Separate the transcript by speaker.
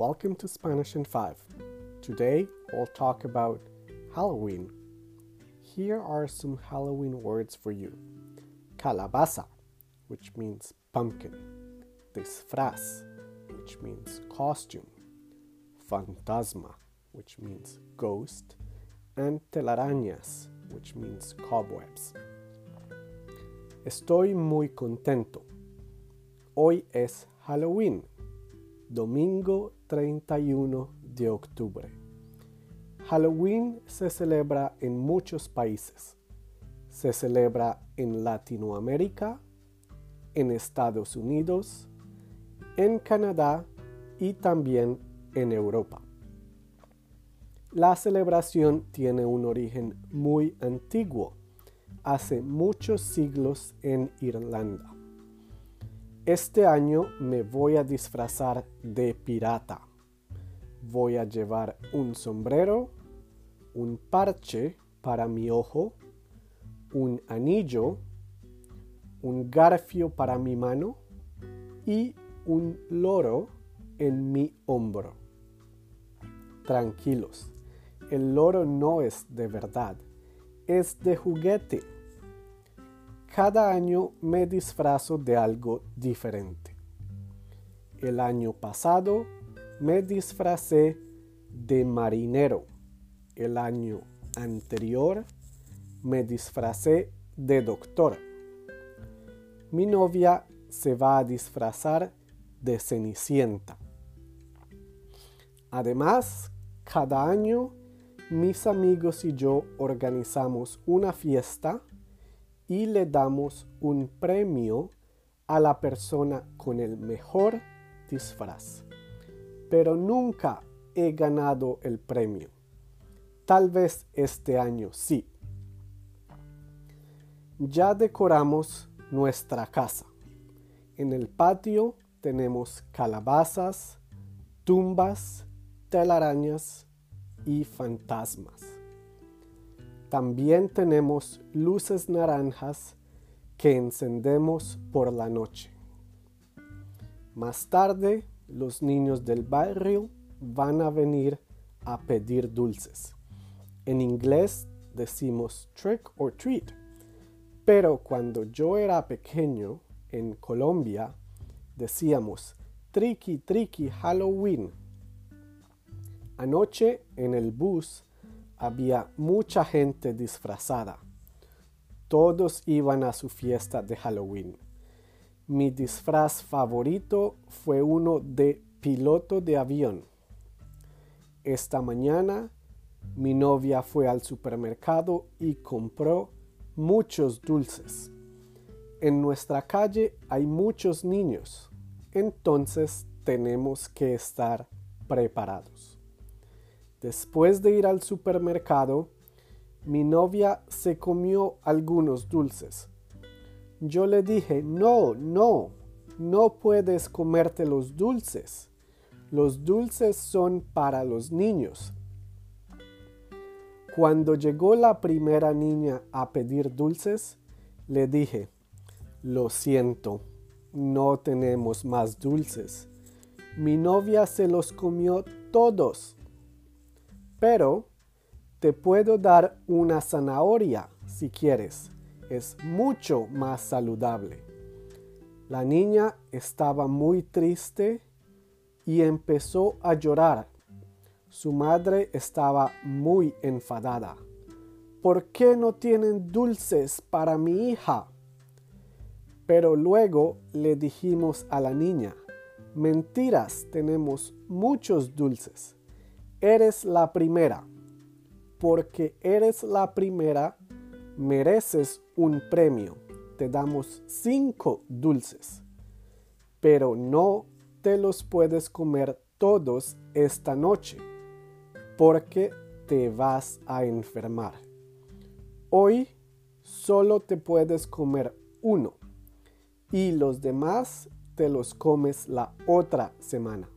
Speaker 1: Welcome to Spanish in 5. Today we'll talk about Halloween. Here are some Halloween words for you calabaza, which means pumpkin, disfraz, which means costume, fantasma, which means ghost, and telarañas, which means cobwebs. Estoy muy contento. Hoy es Halloween, domingo 31 de octubre. Halloween se celebra en muchos países. Se celebra en Latinoamérica, en Estados Unidos, en Canadá y también en Europa. La celebración tiene un origen muy antiguo, hace muchos siglos en Irlanda. Este año me voy a disfrazar de pirata. Voy a llevar un sombrero, un parche para mi ojo, un anillo, un garfio para mi mano y un loro en mi hombro. Tranquilos, el loro no es de verdad, es de juguete. Cada año me disfrazo de algo diferente. El año pasado me disfracé de marinero. El año anterior me disfracé de doctor. Mi novia se va a disfrazar de cenicienta. Además, cada año mis amigos y yo organizamos una fiesta y le damos un premio a la persona con el mejor disfraz. Pero nunca he ganado el premio. Tal vez este año sí. Ya decoramos nuestra casa. En el patio tenemos calabazas, tumbas, telarañas y fantasmas. También tenemos luces naranjas que encendemos por la noche. Más tarde, los niños del barrio van a venir a pedir dulces. En inglés decimos trick or treat. Pero cuando yo era pequeño, en Colombia, decíamos tricky tricky Halloween. Anoche en el bus había mucha gente disfrazada. Todos iban a su fiesta de Halloween. Mi disfraz favorito fue uno de piloto de avión. Esta mañana mi novia fue al supermercado y compró muchos dulces. En nuestra calle hay muchos niños, entonces tenemos que estar preparados. Después de ir al supermercado, mi novia se comió algunos dulces. Yo le dije, no, no, no puedes comerte los dulces. Los dulces son para los niños. Cuando llegó la primera niña a pedir dulces, le dije, lo siento, no tenemos más dulces. Mi novia se los comió todos. Pero te puedo dar una zanahoria si quieres. Es mucho más saludable. La niña estaba muy triste y empezó a llorar su madre estaba muy enfadada. ¿Por qué no tienen dulces para mi hija? Pero luego le dijimos a la niña, mentiras, tenemos muchos dulces. Eres la primera. Porque eres la primera, mereces un premio. Te damos cinco dulces. Pero no te los puedes comer todos esta noche porque te vas a enfermar. Hoy solo te puedes comer uno y los demás te los comes la otra semana.